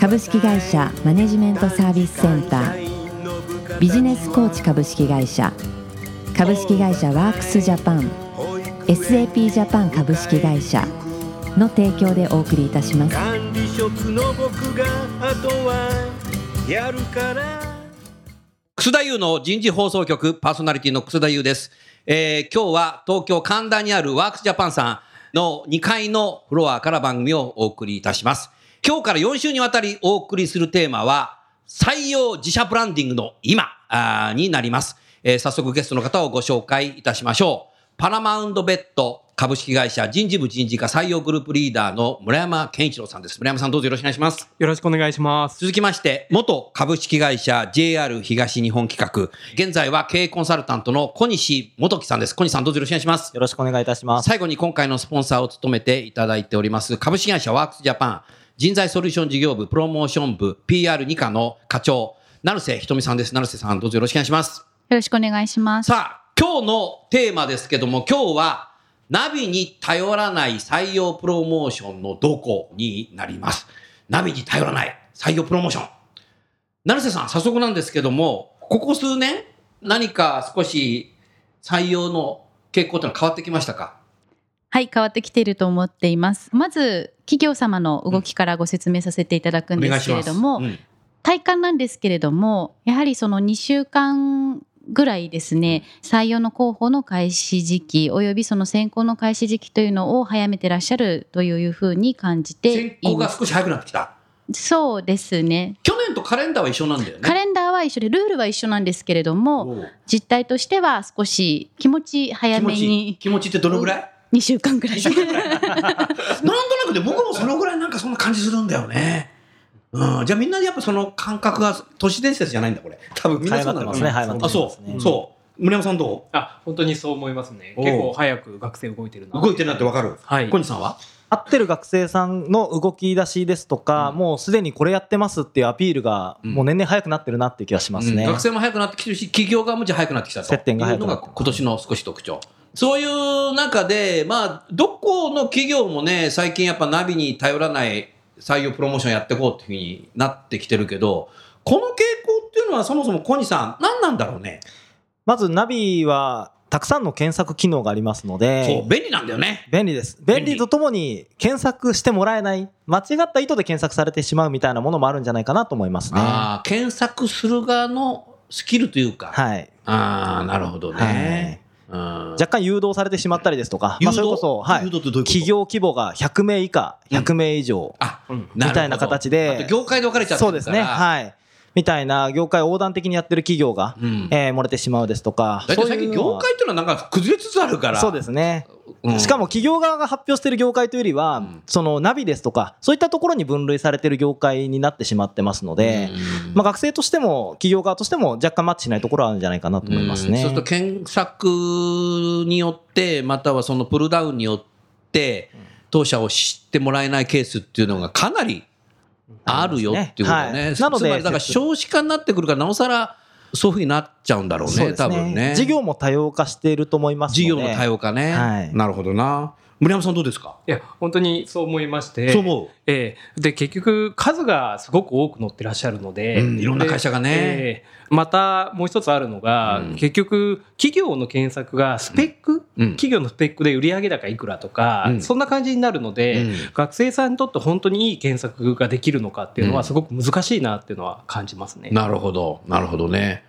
株式会社マネジメントサービスセンター。ビジネスコーチ株式会社。株式会社ワークスジャパン。SAP ジャパン株式会社。の提供でお送りいたします。管理職の僕があとはやるから。楠田優の人事放送局パーソナリティの楠田優です。えー今日は東京神田にあるワークスジャパンさんの2階のフロアから番組をお送りいたします。今日から4週にわたりお送りするテーマは採用自社ブランディングの今になります。えー早速ゲストの方をご紹介いたしましょう。パラマウンドベッド株式会社人事部人事課採用グループリーダーの村山健一郎さんです。村山さんどうぞよろしくお願いします。よろしくお願いします。続きまして、元株式会社 JR 東日本企画、現在は経営コンサルタントの小西元樹さんです。小西さんどうぞよろしくお願いします。よろしくお願いいたします。最後に今回のスポンサーを務めていただいております、株式会社ワークスジャパン人材ソリューション事業部プロモーション部 PR2 課の課長、成瀬ひとみさんです。成瀬さんどうぞよろしくお願いします。よろしくお願いします。さあ、今日のテーマですけども、今日はナビに頼らない採用プロモーションのどこになります。ナビに頼らない採用プロモーション。成瀬さん、早速なんですけども、ここ数年、何か少し採用の傾向というのは変わってきましたか？はい、変わってきていると思っています。まず、企業様の動きからご説明させていただくんですけ。れども、うん体感なんですけれども、やはりその2週間ぐらいですね、採用の候補の開始時期、およびその選考の開始時期というのを早めてらっしゃるというふうに感じて選考。が少し早くなってきた。そうですね。去年とカレンダーは一緒なんだよね。カレンダーは一緒で、ルールは一緒なんですけれども、実態としては少し気持ち早気持ちめに気持ちってどのぐらい？2週間ぐらい。なんとなくで僕もそのぐらいなんかそんな感じするんだよね。うん、じゃあみんなでやっぱその感覚が都市伝説じゃないんだこれ。多分みんなそうなの早まってますね早まってあ、そう、そう。村山さんどあ、本当にそう思いますね。結構早く学生動いてるな。う動いてるなってわかる？はい小西さんは？合ってる学生さんの動き出しですとか、うんもうすでにこれやってますっていうアピールが、うんもう年々早くなってるなっていう気がしますね。うん学生も早くなってきてるし、企業側もじゃあ早くなってきたと。接点が早くいうのなってが今年の少し特徴。そういう中で、まあ、どこの企業もね、最近やっぱナビに頼らない採用プロモーションやっていこうっていうふうになってきてるけど、この傾向っていうのはそもそも小西さん、何なんだろうね？まずナビはたくさんの検索機能がありますので、便利なんだよね。便利です。便利とともに検索してもらえない、間違った意図で検索されてしまうみたいなものもあるんじゃないかなと思いますね。ああ、検索する側のスキルというか。はい。ああ、なるほどね。うん若干誘導されてしまったりですとか、まあ、それこそ、はい、誘導ってどういうこと？企業規模が100名以下、100名以上、みたいな形で業界で分かれちゃってそうですね、はい。みたいな業界横断的にやってる企業が、うんえー漏れてしまうですとか、大体最近業界っていうのはなんか崩れつつあるから。そうですね。うんしかも企業側が発表している業界というよりは、んそのナビですとか、そういったところに分類されている業界になってしまってますので、うんまあ、学生としても企業側としても若干マッチしないところはあるんじゃないかなと思いますね。うんそうすると検索によって、またはそのプルダウンによって、当社を知ってもらえないケースっていうのがかなりあるよっていうことだね。はいなのでだから少子化になってくるから、なおさらそういうふうになっちゃうんだろうね、そうです多分ね。事業も多様化していると思いますので。事業の多様化ね。はいなるほどな。村山さんどうですか？いや、本当にそう思いまして。そう思う。ええ。で、結局、数がすごく多く載ってらっしゃるので、うんいろんな会社がね。でええ。またもう一つあるのが、うん。結局、企業の検索がスペック、うん。企業のスペックで売上高いくらとか、うん。そんな感じになるので、うん。学生さんにとって本当にいい検索ができるのかっていうのうん。は、すごく難しいなっていうのは感じますね。なるほど、なるほどね。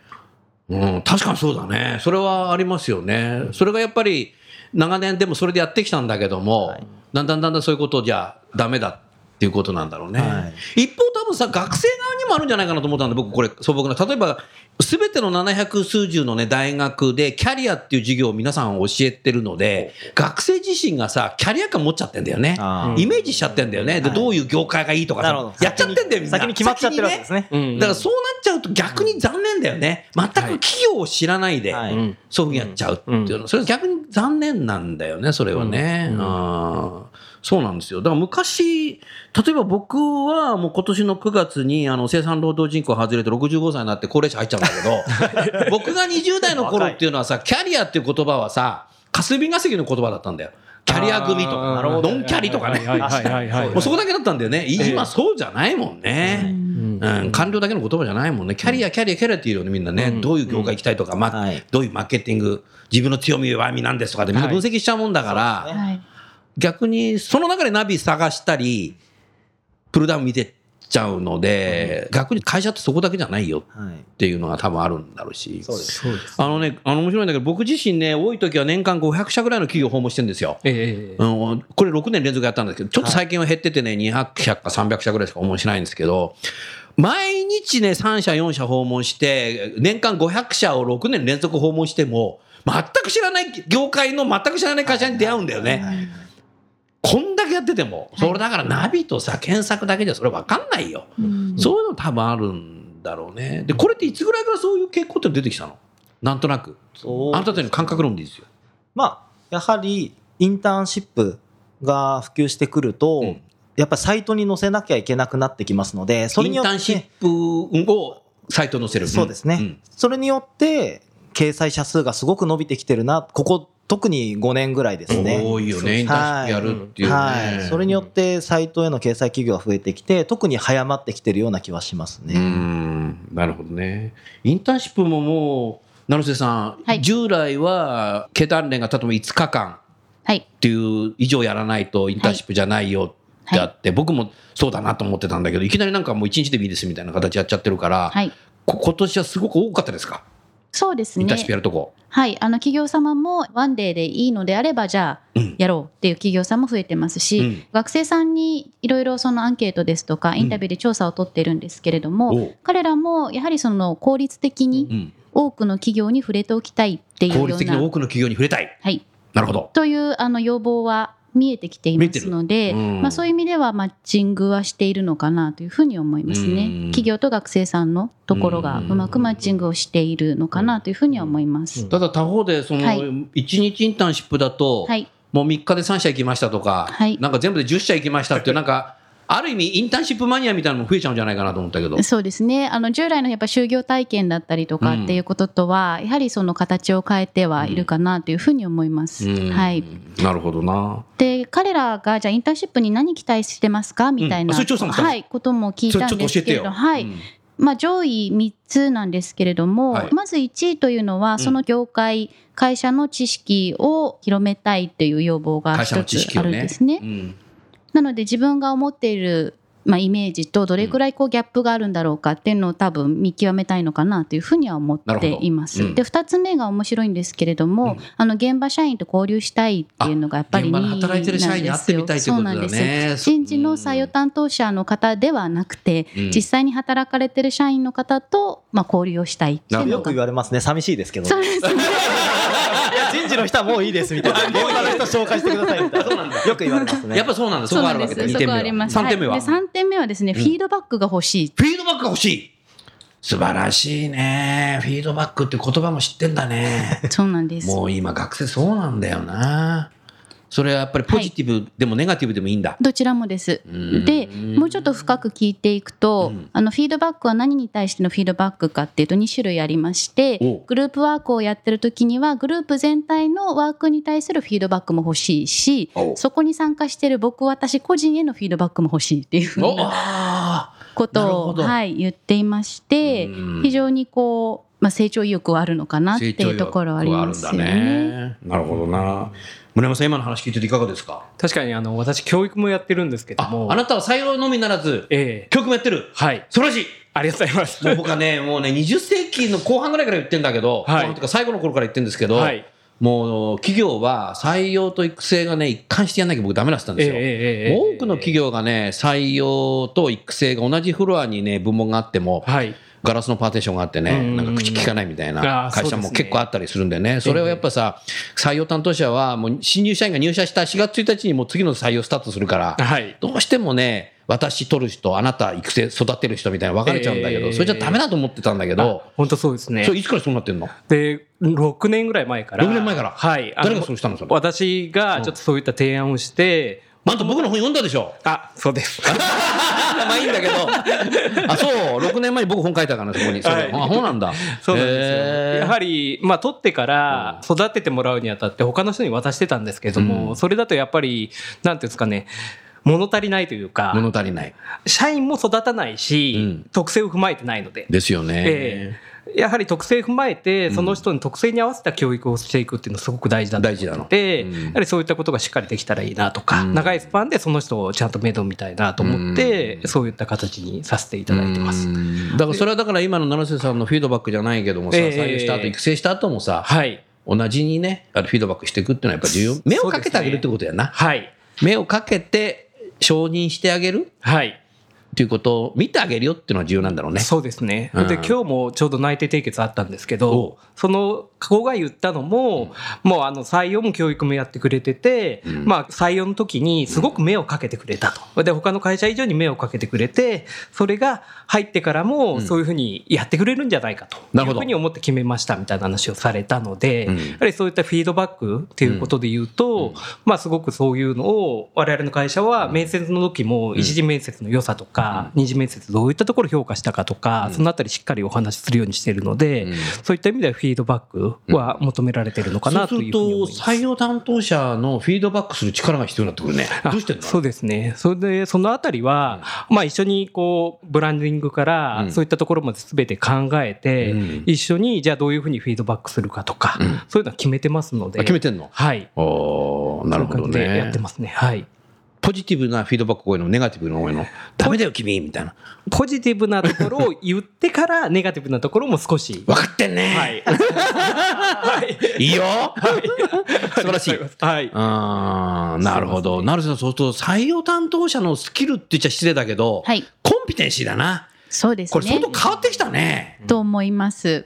うん、確かにそうだね。それはありますよね。それがやっぱり、長年でもそれでやってきたんだけども、はいだんだんだんだんそういうことじゃダメだっていうことなんだろうね。は一方多分さ、学生もあるんじゃないかなと思ったんで、僕これ素朴な。例えば、すべての700数十のね、大学でキャリアっていう授業を皆さん教えてるので、学生自身がさ、キャリア感持っちゃってんだよね。あイメージしちゃってんだよね。で、はいどういう業界がいいとかさやっちゃってんだよ、みんな。先に決まっちゃってるわけですね。うんだからそうなっちゃうと逆に残念だよね。全く企業を知らないで、そういうふうにやっちゃうっていうの、それ逆に残念なんだよね、それはね。うんそうなんですよ。だから昔、例えば僕はもう今年の9月にあの生産労働人口外れて65歳になって高齢者入っちゃうんだけど、僕が20代の頃っていうのはさ、キャリアっていう言葉はさ、霞が関の言葉だったんだよ。キャリア組とか、ノンキャリとかね。もうそこだけだったんだよね。今そうじゃないもんね。うん、官僚だけの言葉じゃないもんね。キャリア、キャリア、キャリアっていうよね、みんなね。どういう業界行きたいとか、まあはいどういうマーケティング、自分の強み、弱みなんですとかでみんな分析しちゃうもんだから、はい逆にその中でナビ探したり、プルダウン見てっちゃうので、逆に会社ってそこだけじゃないよっはいていうのが多分あるんだろうし。あのね、あの面白いんだけど、僕自身ね、多い時は年間500社ぐらいの企業を訪問してるんですよ。ええうん、これ6年連続やったんですけど、ちょっと最近は減っててね、200社か300社ぐらいしか訪問しないんですけど、毎日ね、3社、4社訪問して、年間500社を6年連続訪問しても、全く知らない、業界の全く知らない会社に出会うんだよね。こんだけやってても、それだからナビとさ、検索だけじゃそれ分かんないよ。うんそういうの多分あるんだろうね。で、これっていつぐらいからそういう傾向って出てきたの？なんとなく。そうあなたたちの感覚論でいいですよ。まあやはりインターンシップが普及してくると、うんやっぱりサイトに載せなきゃいけなくなってきますのでそれによってインターンシップをサイトに載せる。そうですね、んそれによって掲載者数がすごく伸びてきてるなここ特に5年ぐらいですね。多いよね、インターンシップやるっていうね。はい、それによってサイトへの掲載企業が増えてきて特に早まってきてるような気はしますうね、ん、なるほどね。インターンシップももう、成瀬さん、はい。従来は経団連が例えば5日間はい。っていう以上やらないとインターンシップじゃないよってあって、僕もそうだなと思ってたんだけど、いきなりなんかもう1日でもいいですみたいな形やっちゃってるから、はい。こ今年はすごく多かったですか、そうですね。インターンシップやるとこ。はい、あの企業様もワンデーでいいのであればじゃあうん。やろうっていう企業さんも増えてますし、うん。学生さんにいろいろそのアンケートですとかインタビューで調査を取ってるんですけれども、おう。彼らもやはりその効率的にうん、多くの企業に触れておきたいっていうような、効率的に多くの企業に触れたい。はい、なるほど。というあの要望は見えてきていますので、うん。まあ、そういう意味ではマッチングはしているのかなというふうに思いますね。うん。企業と学生さんのところがうん。うまくマッチングをしているのかなというふうには思います。ただ他方で、その、はい1日インターンシップだと、はいもう3日で3社行きましたとか、はいなんか全部で10社行きましたってなんか、ある意味インターンシップマニアみたいなのも増えちゃうんじゃないかなと思ったけど。そうですね。あの従来のやっぱ就業体験だったりとかうん。っていうこととは、やはりその形を変えてはいるかなというふうに思います。うん。はい、なるほどな。で彼らがじゃあインターンシップに何期待してますか？みたいな、はい、ことも聞いたんですけれど、はい。うん。まあ、上位3つなんですけれども、はい。まず1位というのはその業界、会社の知識を広めたいという要望が会社の一つあ。るんですね。うんなので自分が思っている、まあ、イメージとどれくらいこうギャップがあるんだろうかっていうのを多分見極めたいのかなというふうには思っています。うん。で2つ目が面白いんですけれども、うん。あの現場社員と交流したいっていうのがやっぱり現場で2位働いてる社員に会ってみたいということだよね。そうなんです。人事の採用担当者の方ではなくて、うん。実際に働かれてる社員の方と、まあ、交流をしたいっていうよのが。く言われますね。寂しいですけどそうですね人事の人はもういいですみたいな 現場の人紹介してくださいみたいなよく言われますねやっぱそうなんだ。そそうこあるわけだ。なんですそ2点目は。こあります3点目は。はい、で3点目はですね、フィードバックが欲しいフィードバックが欲しい。素晴らしいね。フィードバックって言葉も知ってんだね。そうなんですもう今学生そうなんだよな。それはやっぱりポジティブでもネガティブでもいいんだ。どちらもです。ん。でもうちょっと深く聞いていくと、うん。あのフィードバックは何に対してのフィードバックかっていうと2種類ありましておグループワークをやってる時にはグループ全体のワークに対するフィードバックも欲しいしおそこに参加してる僕私個人へのフィードバックも欲しいっていうふう。おなあことを、はい、言っていましてうん。非常にこう、まあ、成長意欲はあるのかなあっていうところはありますよね。なるほどな。村山さん、今の話聞いてていかがですか？確かにあの私教育もやってるんですけどあも。あなたは採用のみならず、ええ。教育もやってる？はい。素晴らしい。ありがとうございます。もう僕はね、もうね、20世紀の後半ぐらいから言ってんだけど、はい。最後の頃から言ってるんですけど、はい。もう企業は採用と育成がね、一貫してやんなきゃ僕ダメだったんですよ。えええ多くの企業がね、採用と育成が同じフロアにね、部門があっても、はいガラスのパーテーションがあってね、うんなんか口聞かないみたいあな会社も結構あったりするんでね、それをやっぱさ、採用担当者はもう新入社員が入社した4月1日にもう次の採用スタートするから、はい。どうしてもね、私取る人、あなた育成、育てる人みたいな分かれちゃうんだけど、えーそれじゃダメだと思ってたんだけど、本当そうですね。それいつからそうなってんの？で6年ぐらい前から。6年前から？はい。誰がそうしたのそれ？私がちょっとそういった提案をして、あんた僕の本読んだでしょあそうですまあいいんだけど。あ、そう、6年前に僕本書いたからね、そこに。それはいあ、そうなんだ。そうなんですよ。やはり、まあ、取ってから育ててもらうにあたって、他の人に渡してたんですけども、うんそれだとやっぱり、なんていうんですかね、物足りないというか、物足りない。社員も育たないし、うん特性を踏まえてないので。ですよね。ええやはり特性踏まえて、その人の特性に合わせた教育をしていくっていうのはすごく大事だと思って大事なのて、うんやはりそういったことがしっかりできたらいいなとか、うん長いスパンでその人をちゃんと面倒見たいなと思って、うんそういった形にさせていただいてます。うんだからそれはだから今の七瀬さんのフィードバックじゃないけどもさ、ええ採用した後、育成した後もさ、はい。同じにね、あのフィードバックしていくっていうのはやっぱ重要。目をかけてあげるってことやな。はい。目をかけて承認してあげるはい。っていうことを見てあげるよっていうのは重要なんだろうね。そうですね。うん。で、今日もちょうど内定締結あったんですけど、その子が言ったのも、もうあの採用も教育もやってくれてて、うん。まあ採用の時にすごく目をかけてくれたと。で、他の会社以上に目をかけてくれて、それが入ってからもそういうふうにやってくれるんじゃないかと。いうふうに思って決めましたみたいな話をされたので、うん。やはりそういったフィードバックっていうことで言うと、まあすごくそういうのを我々の会社は面接の時も一次面接の良さとか、二次面接どういったところを評価したかとか、そのあたりしっかりお話しするようにしているので、うんそういった意味ではフィードバックは求められているのかなというふうに思います。そうすると、採用担当者のフィードバックする力が必要になってくるね。どうしてそうですね。それで、そのあたりは、まあ一緒にこう、ブランディングかうら、んそういったところまで全て考えて、うん一緒に、じゃあどういうふうにフィードバックするかとか、うんそういうのは決めてますので。あ決めてんの？はい。おーなるほどそういう感じでやねって。ますね。はい。ポジティブなフィードバックが多いの、ネガティブな多いの。ダメだよ、君みたいな。ポジティブなところを言ってから、ネガティブなところも少し。分かってんね。はい。はい。いいよ。素晴らしい。はい。あーなるほど。なるほど。そうすると、採用担当者のスキルって言っちゃ失礼だけど、はいコンピテンシーだな。そうですこれ相ね当変わってきたね。と思います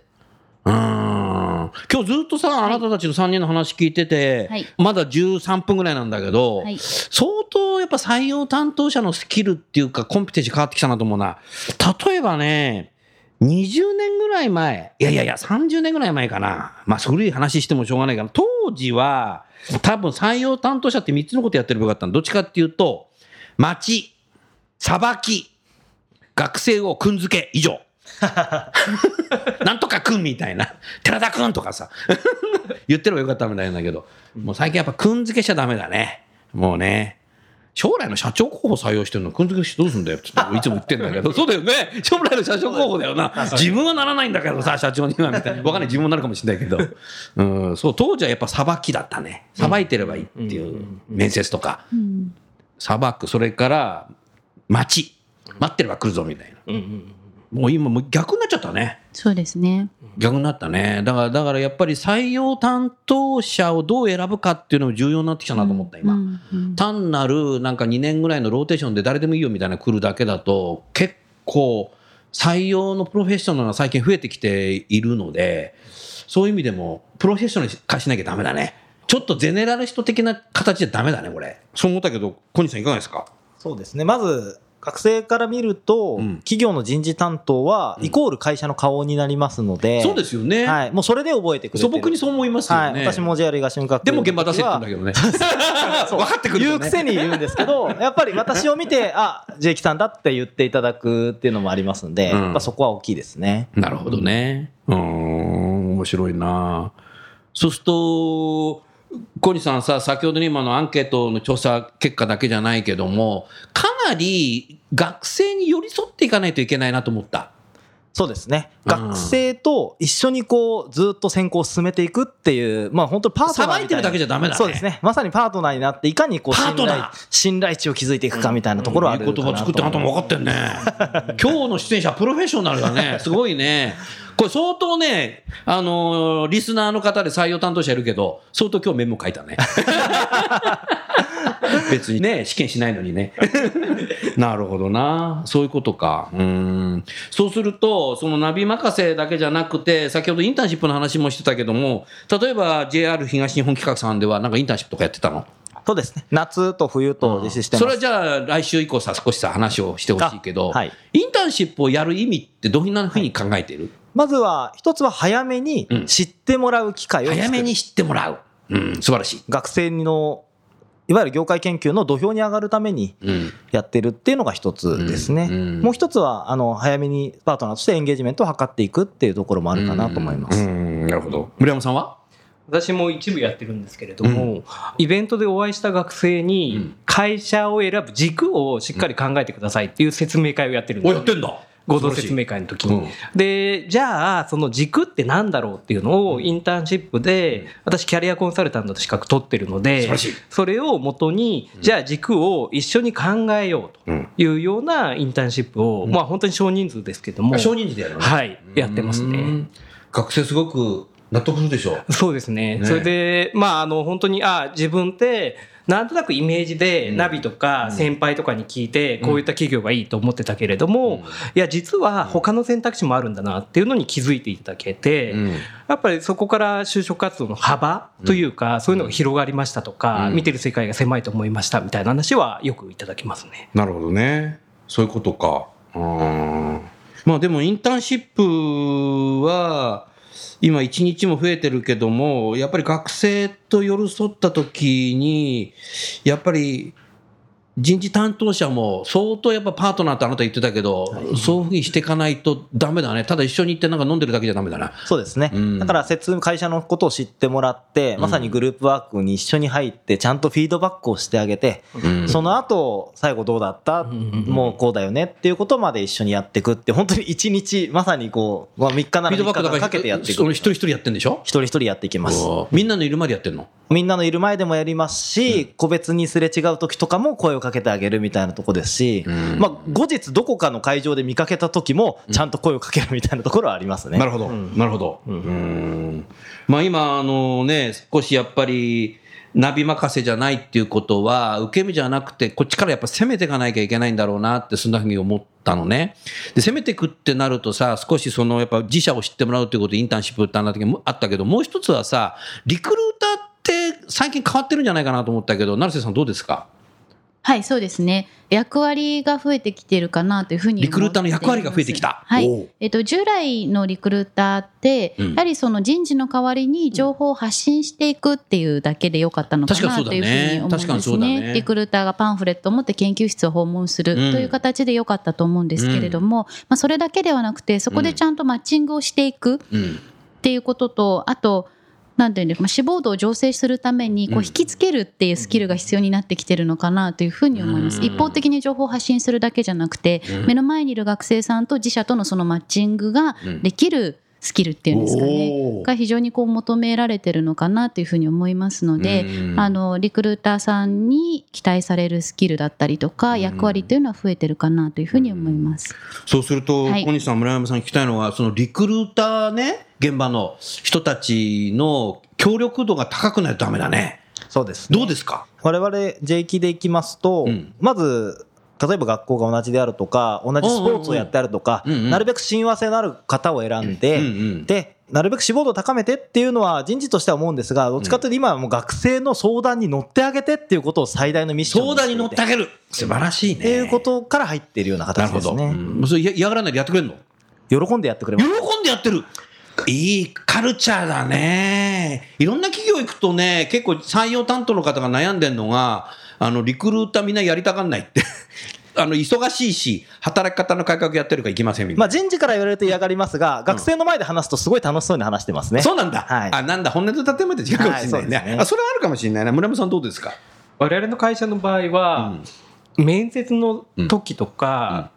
うーん。今日ずっとさ、あなたたちの3人の話聞いてて、はいまだ13分ぐらいなんだけど、はい相当やっぱ採用担当者のスキルっていうか、コンピテンシー変わってきたなと思うな。例えばね、20年ぐらい前、いやいやいや、30年ぐらい前かな。まあ、古い話してもしょうがないから、当時は、多分採用担当者って3つのことやってればよかったの。どっちかっていうと、待ち、裁き、学生をくんづけ以上。なんとかくんみたいな。寺田くんとかさ。言ってればよかったみたいなんだけど、もう最近やっぱくんづけしちゃダメだね。もうね。将来の社長候補採用してるの、くんづけしてどうすんだよっていつも言ってんだけど、そうだよね。将来の社長候補だよな。自分はならないんだけどさ、社長にはみたいな。わかんない、自分もなるかもしれないけど。うん、そう、当時はやっぱ裁きだったね。裁いてればいいっていう、面接とか。うん裁く、それから、待ち。待ってれば来るぞみたいな。うんうんもう今もう逆になっちゃったね。そうですね逆になったね。だから、だからやっぱり採用担当者をどう選ぶかっていうのも重要になってきたなと思った、今。うんうん単なるなんか2年ぐらいのローテーションで誰でもいいよみたいなの来るだけだと、結構採用のプロフェッショナルが最近増えてきているので、そういう意味でもプロフェッショナル化しなきゃダメだね。ちょっとゼネラリスト的な形じゃダメだね、これ。そう思ったけど、小西さんいかがですか？そうですね。まず、学生から見ると、うん企業の人事担当は、イコール会社の顔になりますので、そうですよね。はい。もうそれで覚えてくれ。素朴にそう思いますよね。はい。私も JR 東日学でも現場出せって言うんだけどね。分かってくる言う。くせに言うんですけど、やっぱり私を見て、あ、ジェイキさんだって言っていただくっていうのもありますんで、うんやっぱそこは大きいですね。なるほどね。うーん、面白いな。そうすると、小西さんさ、先ほどの今のアンケートの調査結果だけじゃないけども、かなり学生に寄り添っていかないといけないなと思った。そうですね。うん学生と一緒にこう、ずっと選考を進めていくっていう、まあ本当パートナー。さばいてるだけじゃダメだねそうですね。まさにパートナーになって、いかにこうパー信頼トナー、信頼値を築いていくかみたいなところはあるいい言葉作ってあんたも分かってんね。今日の出演者プロフェッショナルだね。すごいね。これ相当ね、あのーリスナーの方で採用担当者いるけど、相当今日メモ書いたね。別にね、試験しないのにね。なるほどな。そういうことか。うん。そうすると、そのナビ任せだけじゃなくて、先ほどインターンシップの話もしてたけども、例えば JR 東日本企画さんではなんかインターンシップとかやってたの？そうですね。夏と冬と実施して。それはじゃあ来週以降さ少しさ話をしてほしいけど、あはいインターンシップをやる意味ってどんなふうに考えている、まずは、一つは早めにうん知ってもらう機会を作る早めに知ってもらう、うん、素晴らしい、学生の、いわゆる業界研究の土俵に上がるためにうん。やってるっていうのが一つですね。うん。うんもう一つは、あの、早めにパートナーとしてエンゲージメントを図っていくっていうところもあるかなと思います。うん。なるほど。村山さんは？私も一部やってるんですけれども、イベントでお会いした学生うん。に会社を選ぶ軸をしっかり考えてくださいっていう説明会をやってるんですよ。おやってんだ合同説明会の時に。うん。で、じゃあ、その軸ってなんだろうっていうのをインターンシップで、私キャリアコンサルタントの資格取ってるのでそれをもとに、じゃあ軸を一緒に考えよううん。というようなインターンシップを、まあ本当に少人数ですけども、少人数でやるの？ねはい、やってますね。うん学生すごく納得するでしょ？そうですね。ね。それで、まあ、あの、本当に、あ自分って、なんとなくイメージで、うん。ナビとか先輩とかに聞いて、こういった企業がいいと思ってたけれども、いや、実は他の選択肢もあるんだなっていうのに気づいていただけて、うん。やっぱりそこから就職活動の幅というか、そういうのが広がりましたとか、うん。見てる世界が狭いと思いましたみたいな話はよくいただきますね。なるほどね。そういうことか。うんまあでもインターンシップは今一日も増えてるけどもやっぱり学生と寄り添った時にやっぱり人事担当者も相当やっぱパートナーってあなた言ってたけど、そういうふうにしていかないとダメだね。ただ一緒に行ってなんか飲んでるだけじゃダメだな。そうですね。うん。だから説明、会社のことを知ってもらって、まさにグループワークに一緒に入って、ちゃんとフィードバックをしてあげて、うん。その後、最後どうだった？もうこうだよねっていうことまで一緒にやっていくって、本当に一日、まさにこう、まあ、3日なら3フィードバックだから日間かけてやっていく。一人一人やってんでしょ？一人一人やっていきます。みんなのいるまでやってんの？みんなのいる前でもやりますし、個別にすれ違う時とかも声をかけてあげるみたいなとこですし、うん。まあ、後日どこかの会場で見かけた時も、ちゃんと声をかけるみたいなところはありますね。なるほど、うん。なるほど。うん。うん。まあ今、あのね、少しやっぱり、ナビ任せじゃないっていうことは、受け身じゃなくて、こっちからやっぱ攻めていかなきゃいけないんだろうなって、そんなふうに思ったのね。で、攻めていくってなるとさ、少しその、やっぱ自社を知ってもらうということで、インターンシップってあった時もあったけど、もう一つはさ、リクルーターって最近変わってるんじゃないかなと思ったけど、成瀬さんどうですか？はい、そうですね。役割が増えてきてるかなというふうにリクルーターの役割が増えてきたはい。えっと、従来のリクルーターって、うんやはりその人事の代わりに情報を発信していくっていうだけでよかったのかなというふうねに思うん確かにですそうだねね。リクルーターがパンフレットを持って研究室を訪問するうんという形でよかったと思うんですけれども、まあ、それだけではなくて、そこでちゃんとマッチングをしていく。うん。っていうこととあとなんていうんですかまあ志望度を醸成するためにこう引きつけるっていうスキルが必要になってきてるのかなというふうに思います、うん。一方的に情報を発信するだけじゃなくて、うん。目の前にいる学生さんと自社とのそのマッチングができるスキルっていうんですかね、が非常にこう求められてるのかなというふうに思いますので、うん。あのリクルーターさんに期待されるスキルだったりとか役割というのは増えてるかなというふうに思います。そうすると、はい。小西さん、村山さん聞きたいのは、そのリクルーターね、現場の人たちの協力度が高くないとダメだね。そうですね、どうですか？我々 J 期でいきますと、うん。まず例えば学校が同じであるとか同じスポーツをやってあるとか、なるべく親和性のある方を選んで、でなるべく志望度を高めてっていうのは人事としては思うんですがどっちかというと今はもう学生の相談に乗ってあげてっていうことを最大のミッション相談に乗ってあげる。素晴らしいね。っていうことから入っているような。形ですね、うんそれ嫌嫌がらないでやってくれるの？喜んでやってくれます喜んでやってる。いいカルチャーだね。いろんな企業行くとね、結構採用担当の方が悩んでるのが、あの、リクルーターみんなやりたがんないって。あの、忙しいし、働き方の改革やってるから行きませんみたいな。まあ、人事から言われると嫌がりますが、学生の前で話すとすごい楽しそうに話してますね。そうなんだ。はいあ、なんだ、本音と建前と違うかもしれないね。はいねあ、それはあるかもしれないな。村山さんどうですか？我々の会社の場合は、面接の時とか、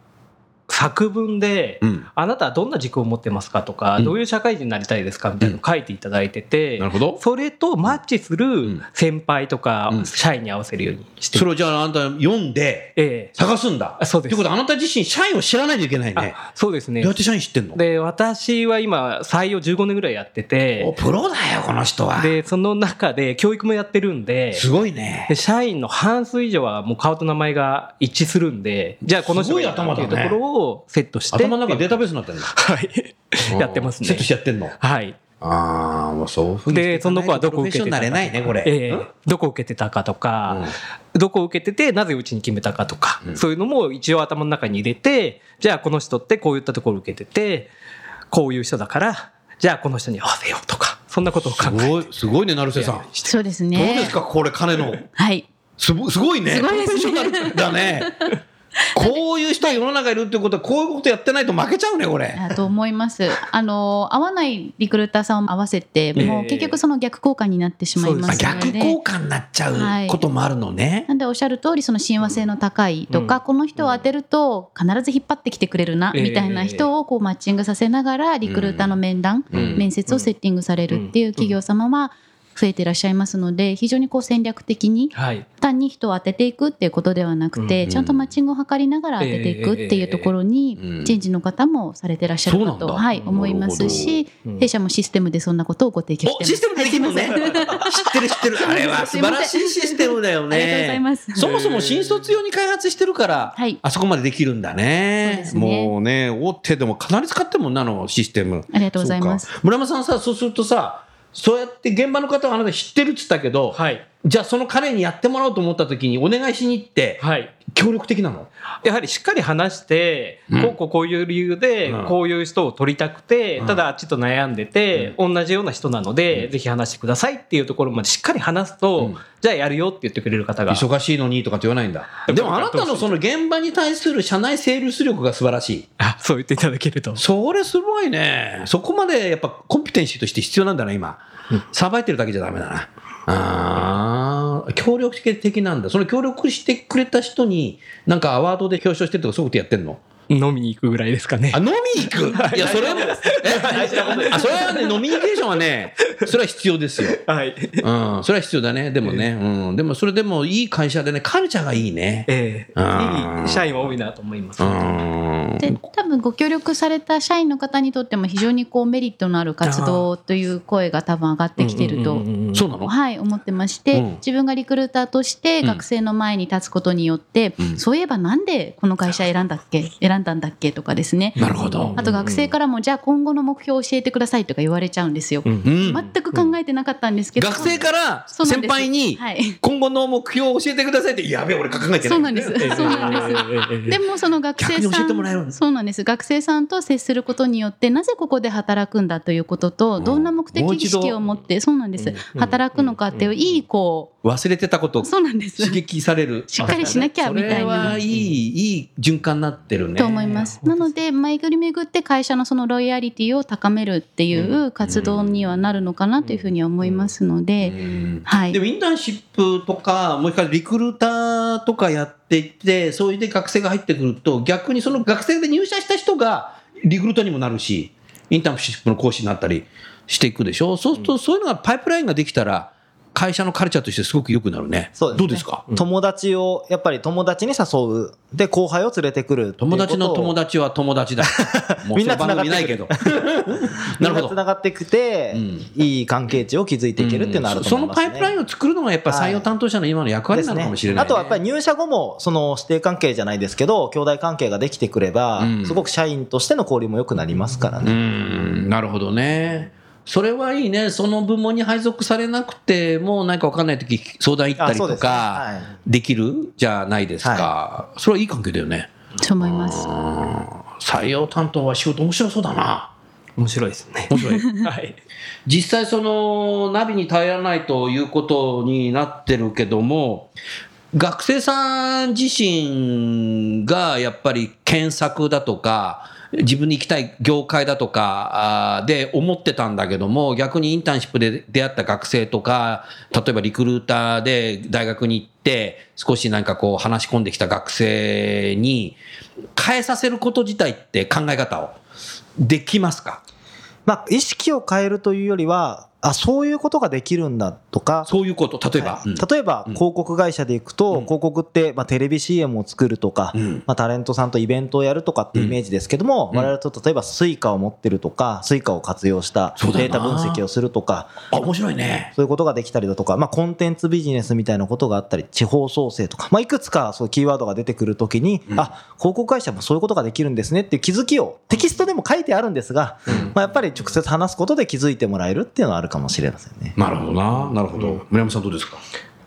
作文で、うん。あなたはどんな軸を持ってますかとか、うんどういう社会人になりたいですかみたいなのを書いていただいてて、なるほど。それとマッチするん先輩とかうん社員に合わせるようにしてそれをじゃああなた読んで、ええ探すんだ。あそうですということはあなた自身、社員を知らないといけないね。あそうですねどうやって社員知ってんの？で私は今採用15年ぐらいやっておてプロだよ、この人は。でその中で教育もやってるんですごいねで。社員の半数以上はもう顔と名前が一致するんでじゃあこの人がいいなすごい頭だねっていうところをセットして頭の中データベースになってんだ。はいやってますねセットしてやってんの？はいああ、もうそういうふでその子はどこ受けてたかれないね、これ。ええどこ受けてたかとか、どこ受けててなぜうちに決めたかとか、うんそういうのも一応頭の中に入れてじゃあこの人ってこういったところ受けててこういう人だからじゃあこの人に合わせようとかそんなことを考えてすごい、すごいね、成瀬さん。そうですどうね。ですか、これ、金の。はい。すごすごいね。すごいですねだね。こういう人は世の中いるってことは、こういうことやってないと負けちゃうね、これ。だと思います。あの合わないリクルーターさんを合わせて、もう結局その逆効果になってしまいまあすので。逆効果になっちゃうこともあるのね。なんでおっしゃる通りその親和性の高いとか、うん。この人を当てると必ず引っ張ってきてくれるな、ええみたいな人をこうマッチングさせながらリクルーターの面談、うん。面接をセッティングされるっていう企業様は増えていらっしゃいますので非常にこう戦略的にはい単に人を当てていくっていうことではなくて、うんちゃんとマッチングを図りながら当てていくっていうところうんに人事の方もされてらっしゃるかと、はい、思いますしうん弊社もシステムでそんなことをご提供してお、ます。システムでできるのね。知ってる知ってる。あれは素晴らしいシステムだよね。ありがとうございますそもそも新卒用に開発してるから、はいあそこまでできるんだね。そうねもうね、大手でもかなり使ってるもんなあのシステム。ありがとうございます村山さんさ、そうするとさ、そうやって現場の方はあなた知ってるっつったけど、はい。じゃあその彼にやってもらおうと思った時にお願いしに行って、はい協力的なの？やはりしっかり話して、うん。こうこうこういう理由でうん。こういう人を取りたくて、うん。ただちょっと悩んでて、同じような人なので、ぜひ話してくださいっていうところまでしっかり話すと、うん。じゃあやるよって言ってくれる方が。忙しいのにとかって言わないんだ。でもあなたのその現場に対する社内セールス力が素晴らしい。あそう言っていただけると。それすごいね。そこまでやっぱコンピテンシーとして必要なんだな、今。さばいてるだけじゃダメだな。ああ、協力的なんだ。その協力してくれた人に、なんかアワードで表彰してるとかそういうことやってんの？飲みに行くぐらいですかね。あ、飲みに行く？い。や、それも、え？あ、それはね、飲みニケーションはね、それは必要ですよ。はい。うん、それは必要だね。でもね、うん。でもそれでもいい会社でね、カルチャーがいいね。ええ。いい社員は多いなと思います、うん。で多分ご協力された社員の方にとっても非常にこうメリットのある活動という声が多分上がってきてると、うんうんうんうんそうなの？はい、思ってまして、うん。自分がリクルーターとしてうん学生の前に立つことによって、うん。そういえばなんでこの会社選んだっけ？選んだんだっけとかですねなるほど。あと学生からもじゃあ今後の目標を教えてくださいとか言われちゃうんですよ。うんうん全く考えてなかったんですけど、学生から先輩にはい、今後の目標を教えてくださいって、やべえ、俺考えてない。そうなんです。ええそうなんです。でもその学生さえてもらえるんそうなんです学生さんと接することによってなぜここで働くんだということとどんな目的意識を持ってそうなんです働くのかっていういいこ忘れてたことうそうなんです刺激される。しっかりしなきゃみたいなはいい、いい循環になってるね。と思います。なので巡り巡って会社のそのロイヤリティを高めるっていう活動にはなるのかなというふうには思いますのうで、んはいでもインターンシップとか、もう一回リクルーターとかやっていって、そういうで学生が入ってくると、逆にその学生で入社した人がリクルーターにもなるし、インターンシップの講師になったりしていくでしょ。そうすると、そういうのがパイプラインができたら、会社のカルチャーとしてすごく良くなるね。そうですねどうですか？友達を、やっぱり友達に誘う。で、後輩を連れてくる。友達の友達は友達だ。もうみんなその番組ないけど。なるほど。繋がってきて、うんいい関係値を築いていけるっていうのはあるとそ思います、ねのパイプラインを作るのがやっぱ採用担当者の今の役割なのかもしれない、ねあとはやっぱり入社後もその師弟関係じゃないですけど兄弟関係ができてくれば、うんすごく社員としての交流も良くなりますからうね、ん、なるほどね。それはいいね。その部門に配属されなくても、何か分かんないとき相談行ったりとかはい、できる？じゃないですか。それはいい関係だよね。そう思います。うん採用担当は仕事面白そうだな。面白いですね面白い。はい実際そのナビに頼らないということになってるけども学生さん自身がやっぱり検索だとか自分に行きたい業界だとかで思ってたんだけども逆にインターンシップで出会った学生とか例えばリクルーターで大学に行って少しなんかこう話し込んできた学生に変えさせること自体って考え方をできますか？まあ、意識を変えるというよりはあそういうことができるんだとか。そういうこと。例えば、はい例えばうん。広告会社でいくと、うん。広告って、まあ、テレビ CM を作るとか、うん。まあ、タレントさんとイベントをやるとかっていうイメージですけども、うん。我々と例えば Suica を持ってるとか Suica を活用したデータ分析をするとかあ面白いね。そういうことができたりだとか、まあ、コンテンツビジネスみたいなことがあったり地方創生とか、まあ、いくつかそうキーワードが出てくるときに、うん。あ広告会社もそういうことができるんですねっていう気づきをテキストでも書いてあるんですが、まあ、やっぱり直接話すことで気づいてもらえるっていうのはあるかもしれませんね。なるほどな。なるほど、村山さんどうですか？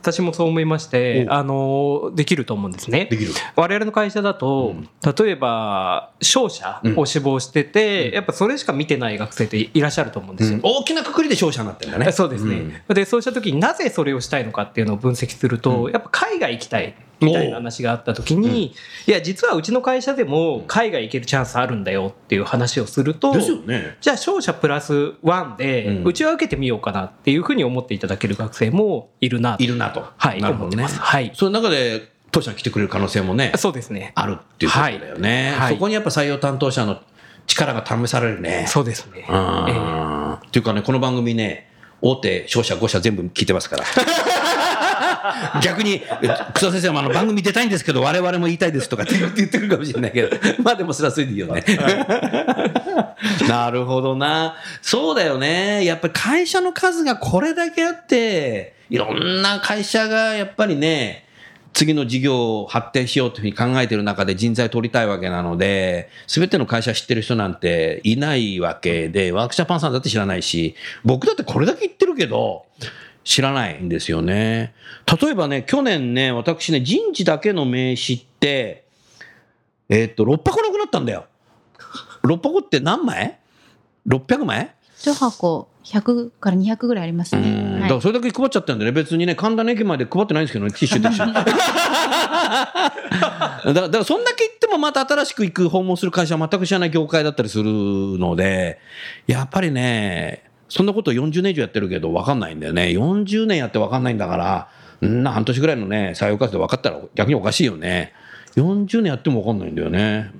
私もそう思いましてお。あのできると思うんですね。できる。我々の会社だと、うん。例えば商社を志望してて、やっぱそれしか見てない学生っていらっしゃると思うんですよ、大きなくくりで勝者になってるんだね。そうですね、でそうした時になぜそれをしたいのかっていうのを分析すると、やっぱ海外行きたいみたいな話があった時に、いや実はうちの会社でも海外行けるチャンスあるんだよっていう話をすると、ですよね。じゃあ商社プラスワンでうちは受けてみようかなっていうふうに思っていただける学生もいるなと。いるなと。はいなるほどね。思ってます。はい。その中で当社に来てくれる可能性もねそうですね。あるっていうことだよね、はい。はい。そこにやっぱ採用担当者の力が試されるね。そうですね、うんええっていうかねこの番組ね大手商社5社全部聞いてますから 逆にえ草先生もあの番組出たいんですけど我々も言いたいですとかって言ってくるかもしれないけど まあでもそれはそれでいいよね。なるほどな。そうだよね。やっぱり会社の数がこれだけあっていろんな会社がやっぱりね次の事業を発展しようというふうに考えている中で人材取りたいわけなので、すべての会社知ってる人なんていないわけで、ワークジャパンさんだって知らないし、僕だってこれだけ言ってるけど、知らないんですよね。例えばね、去年ね、私ね、人事だけの名刺って、えーっと、6箱なくなったんだよ。6箱って何枚 ?600 枚？一箱100から200ぐらいありますうんね。はいだからそれだけ配っちゃったんでね、別にね、神田の駅まで配ってないんですけどね、ティッシュと一緒に。だから、だからそんだけ言ってもまた新しく行く訪問する会社は全く知らない業界だったりするので、やっぱりね、そんなこと40年以上やってるけど分かんないんだよね。40年やって分かんないんだから、んな半年ぐらいのね、採用活動分かったら逆におかしいよね。40年やっても分かんないんだよね。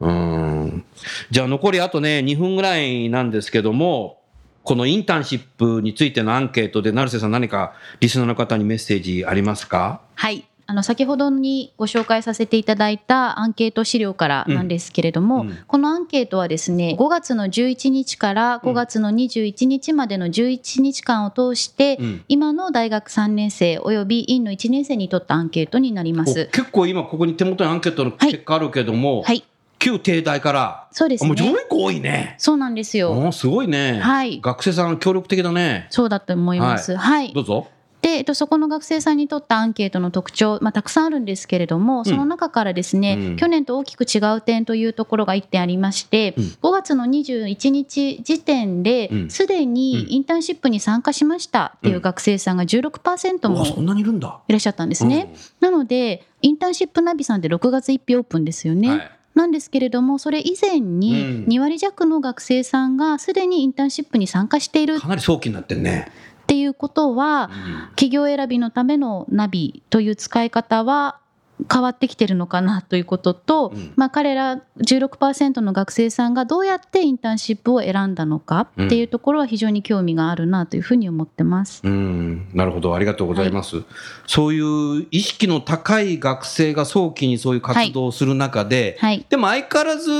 うん。じゃあ残りあとね、2分ぐらいなんですけども、このインターンシップについてのアンケートで、成瀬さん何かリスナーの方にメッセージありますか？はい。あの先ほどにご紹介させていただいたアンケート資料からなんですけれども、うんうんこのアンケートはですね5月の11日から5月の21日までの11日間を通して、うん今の大学3年生および院の1年生にとったアンケートになりまおす。結構今ここに手元にアンケートの結果あるけども、はい、旧帝大から、そうですもう上ね。位校多いね。そうなんですよ。おすごいね。はい学生さん協力的だね。そうだと思います。はい。どうぞ。で、えっと、そこの学生さんにとったアンケートの特徴、まあ、たくさんあるんですけれども、その中からですね、うん。去年と大きく違う点というところが1点ありまして、うん。5月の21日時点でうん。すでにインターンシップに参加しましたっていう学生さんが16%もうわそんなにいるんだ。いらっしゃったんですね。なので、インターンシップナビさんって6月1日オープンですよね。うんはい。なんですけれども、それ以前うん。に2割弱の学生さんがすでにインターンシップに参加している。かなり早期になってんね。っていうことは、企業選びのためのナビという使い方は変わってきてるのかなということと、うん。まあ、彼ら16%の学生さんがどうやってインターンシップを選んだのかっていうところは非常に興味があるなというふうに思ってます。うん、なるほど、ありがとうございます。そういう意識の高い学生が早期にそういう活動をする中で、はい、でも相変わらず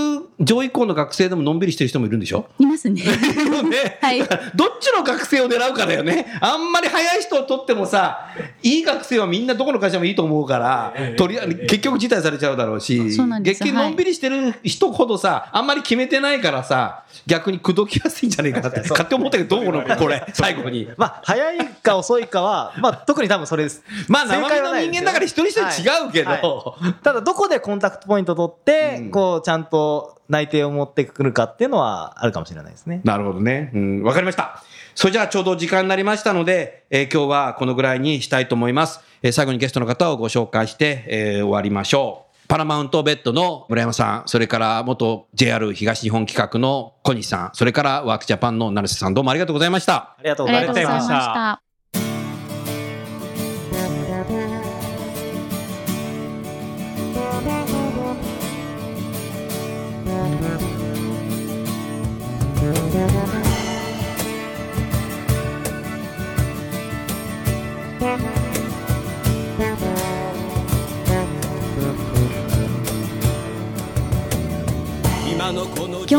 上位校の学生でものんびりしてる人もいるんでしょ？いますね。ね。はい。どっちの学生を狙うかだよね。あんまり早い人を取ってもさ、いい学生はみんなどこの会社もいいと思うから、とりあえず結局辞退されちゃうだろうし、そうなんです逆にのんびりしてる人ほどさ、あんまり決めてないからさ、逆に口説きやすいんじゃないかなって、勝手に思ったけど、どうこれ、最後に。まあ、早いか遅いかは、まあ、特に多分それです。まあ、正生身の人間だから一人一人違うけど、はい。ただ、どこでコンタクトポイント取って、うん。こう、ちゃんと内定を持ってくるかっていうのはあるかもしれないですね。なるほどね。うん、わかりました。それじゃあちょうど時間になりましたので、えー今日はこのぐらいにしたいと思います。えー最後にゲストの方をご紹介して、えー終わりましょう。パラマウントベッドの村山さん、それから元 JR 東日本企画の小西さん、それからワークジャパンの成瀬さん、どうもありがとうございました。ありがとうあござい。ました。